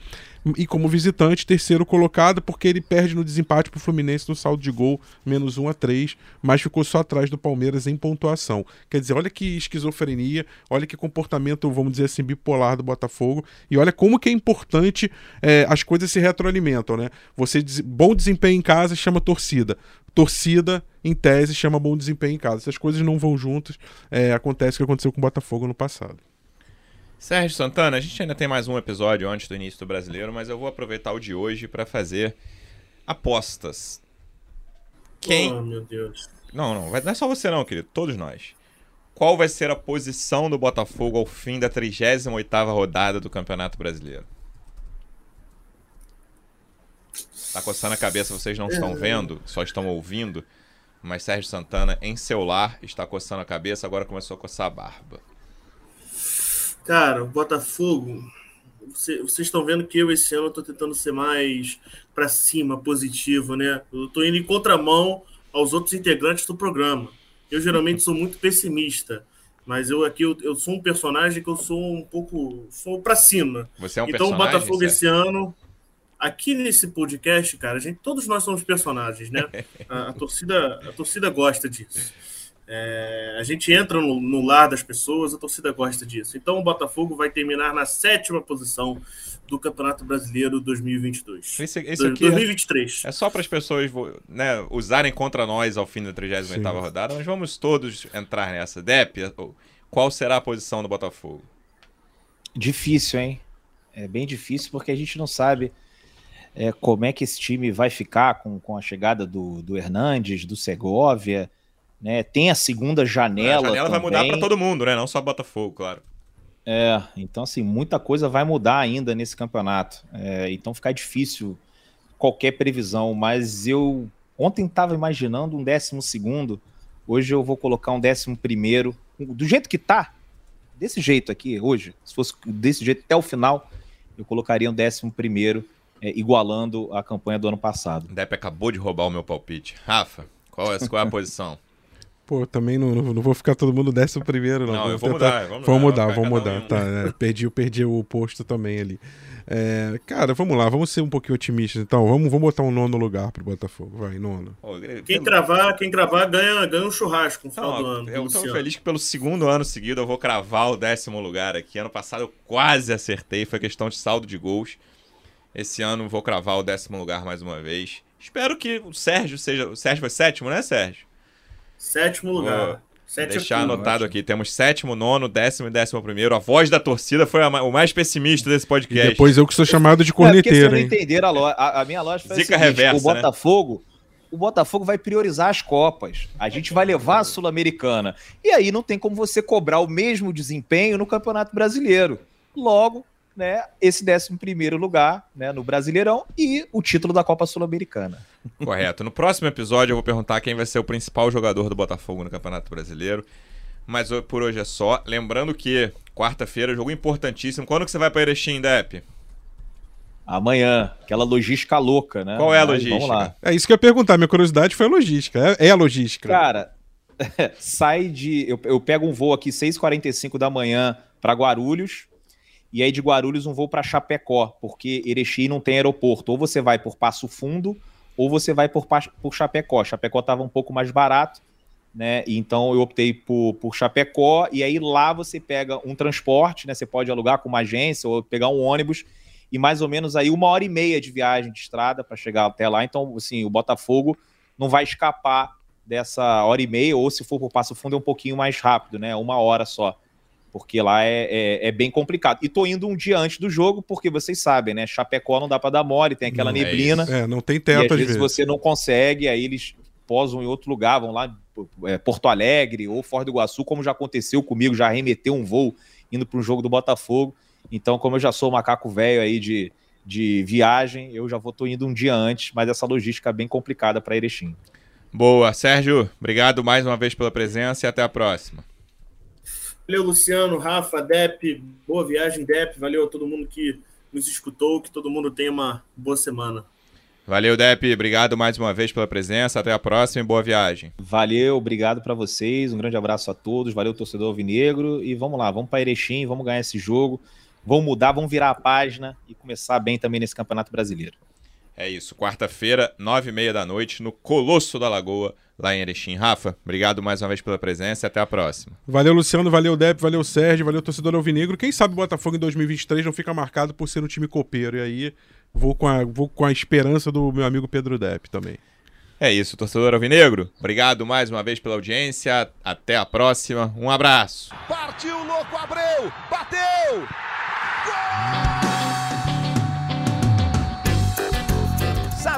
e como visitante, terceiro colocado, porque ele perde no desempate para o Fluminense no saldo de gol, menos 1 a 3, mas ficou só atrás do Palmeiras em pontuação. Quer dizer, olha que esquizofrenia, olha que comportamento, vamos dizer assim, bipolar do Botafogo, e olha como que é importante é, as coisas se retroalimentam, né? Você, bom desempenho em casa chama torcida, torcida, em tese, chama bom desempenho em casa. Essas coisas não vão juntas, é, acontece o que aconteceu com o Botafogo no passado. Sérgio Santana, a gente ainda tem mais um episódio antes do início do brasileiro, mas eu vou aproveitar o de hoje para fazer apostas. Quem. Oh, meu Deus. Não, não, não é só você, não, querido, todos nós. Qual vai ser a posição do Botafogo ao fim da 38 rodada do Campeonato Brasileiro? Tá coçando a cabeça, vocês não estão vendo, só estão ouvindo. Mas Sérgio Santana, em celular, está coçando a cabeça, agora começou a coçar a barba. Cara, o Botafogo, vocês estão vendo que eu esse ano estou tentando ser mais para cima, positivo, né? Eu estou indo em contramão aos outros integrantes do programa. Eu geralmente sou muito pessimista, mas eu aqui eu, eu sou um personagem que eu sou um pouco sou para cima. Você é um então o Botafogo certo? esse ano aqui nesse podcast, cara, gente todos nós somos personagens, né? A, a torcida a torcida gosta disso. É, a gente entra no, no, lar das pessoas, a torcida gosta disso. Então o Botafogo vai terminar na sétima posição do Campeonato Brasileiro 2022. Esse, esse aqui 2023. É, é só para as pessoas né, usarem contra nós ao fim da 38 rodada, mas vamos todos entrar nessa. Dep, qual será a posição do Botafogo? Difícil, hein? É bem difícil porque a gente não sabe é, como é que esse time vai ficar com, com a chegada do, do Hernandes, do Segovia. Né? Tem a segunda janela. A janela também. vai mudar para todo mundo, né? Não só Botafogo, claro. É, então assim, muita coisa vai mudar ainda nesse campeonato. É, então fica difícil qualquer previsão, mas eu ontem estava imaginando um décimo segundo, hoje eu vou colocar um décimo primeiro, do jeito que tá, desse jeito aqui hoje, se fosse desse jeito até o final, eu colocaria um décimo primeiro, é, igualando a campanha do ano passado. O Depp acabou de roubar o meu palpite. Rafa, qual é, qual é a posição? Pô, também não, não, vou ficar todo mundo décimo primeiro, não. Não, eu vou mudar, vamos mudar. Vamos mudar, tá. É, perdi, perdi o posto também ali. É, cara, vamos lá, vamos ser um pouquinho otimistas. Então, vamos, vamos botar um nono lugar pro Botafogo. Vai, nono. Quem cravar, quem cravar ganha, ganha um churrasco no final não, do ano. Eu tô feliz que pelo segundo ano seguido eu vou cravar o décimo lugar aqui. Ano passado eu quase acertei, foi questão de saldo de gols. Esse ano vou cravar o décimo lugar mais uma vez. Espero que o Sérgio seja. O Sérgio foi sétimo, né, Sérgio? Sétimo lugar. Sétimo deixar anotado aqui. Temos sétimo, nono, décimo e décimo primeiro. A voz da torcida foi a, o mais pessimista desse podcast. E depois eu que sou chamado de corneteiro, é, hein? entenderam a, a, a, minha lógica foi Zica seguinte, reversa, o né? Botafogo... Né? O Botafogo vai priorizar as Copas. A gente vai levar a Sul-Americana. E aí não tem como você cobrar o mesmo desempenho no Campeonato Brasileiro. Logo, né, esse 11 lugar né, no Brasileirão e o título da Copa Sul-Americana. Correto. No próximo episódio eu vou perguntar quem vai ser o principal jogador do Botafogo no Campeonato Brasileiro. Mas por hoje é só. Lembrando que quarta-feira, jogo importantíssimo. Quando que você vai para Erechim, Depp? Amanhã, aquela logística louca, né? Qual é a logística? Vamos lá. É isso que eu ia perguntar. Minha curiosidade foi a logística. É, é a logística. Cara, sai de. Eu, eu pego um voo aqui 6h45 da manhã para Guarulhos e aí de Guarulhos um voo para Chapecó, porque Erechim não tem aeroporto. Ou você vai por Passo Fundo, ou você vai por, por Chapecó. Chapecó estava um pouco mais barato, né? Então eu optei por, por Chapecó, e aí lá você pega um transporte, né? Você pode alugar com uma agência ou pegar um ônibus, e mais ou menos aí uma hora e meia de viagem de estrada para chegar até lá. Então, assim, o Botafogo não vai escapar dessa hora e meia, ou se for por Passo Fundo é um pouquinho mais rápido, né? Uma hora só porque lá é, é, é, bem complicado. E tô indo um dia antes do jogo, porque vocês sabem, né? Chapecó não dá para dar mole, tem aquela não, é neblina. É, é, não tem teto e às, às vezes, você não consegue, aí eles posam em outro lugar, vão lá é, Porto Alegre ou Fora do Iguaçu, como já aconteceu comigo, já arremeteu um voo indo para um jogo do Botafogo. Então, como eu já sou macaco velho aí de, de viagem, eu já vou tô indo um dia antes, mas essa logística é bem complicada para Erechim. Boa, Sérgio, obrigado mais uma vez pela presença e até a próxima. Valeu, Luciano, Rafa, Dep, boa viagem, Dep. Valeu a todo mundo que nos escutou, que todo mundo tenha uma boa semana. Valeu, Dep. Obrigado mais uma vez pela presença. Até a próxima e boa viagem. Valeu, obrigado para vocês. Um grande abraço a todos. Valeu, torcedor alvinegro. E vamos lá, vamos para Erechim, vamos ganhar esse jogo. Vamos mudar, vamos virar a página e começar bem também nesse Campeonato Brasileiro. É isso, quarta-feira, nove e meia da noite, no Colosso da Lagoa, lá em Erechim. Rafa, obrigado mais uma vez pela presença e até a próxima. Valeu, Luciano, valeu, Depp, valeu, Sérgio, valeu, torcedor Alvinegro. Quem sabe o Botafogo em 2023 não fica marcado por ser um time copeiro. E aí vou com a, vou com a esperança do meu amigo Pedro Depp também. É isso, torcedor Alvinegro. Obrigado mais uma vez pela audiência. Até a próxima. Um abraço. Partiu, louco, Abreu! Bateu!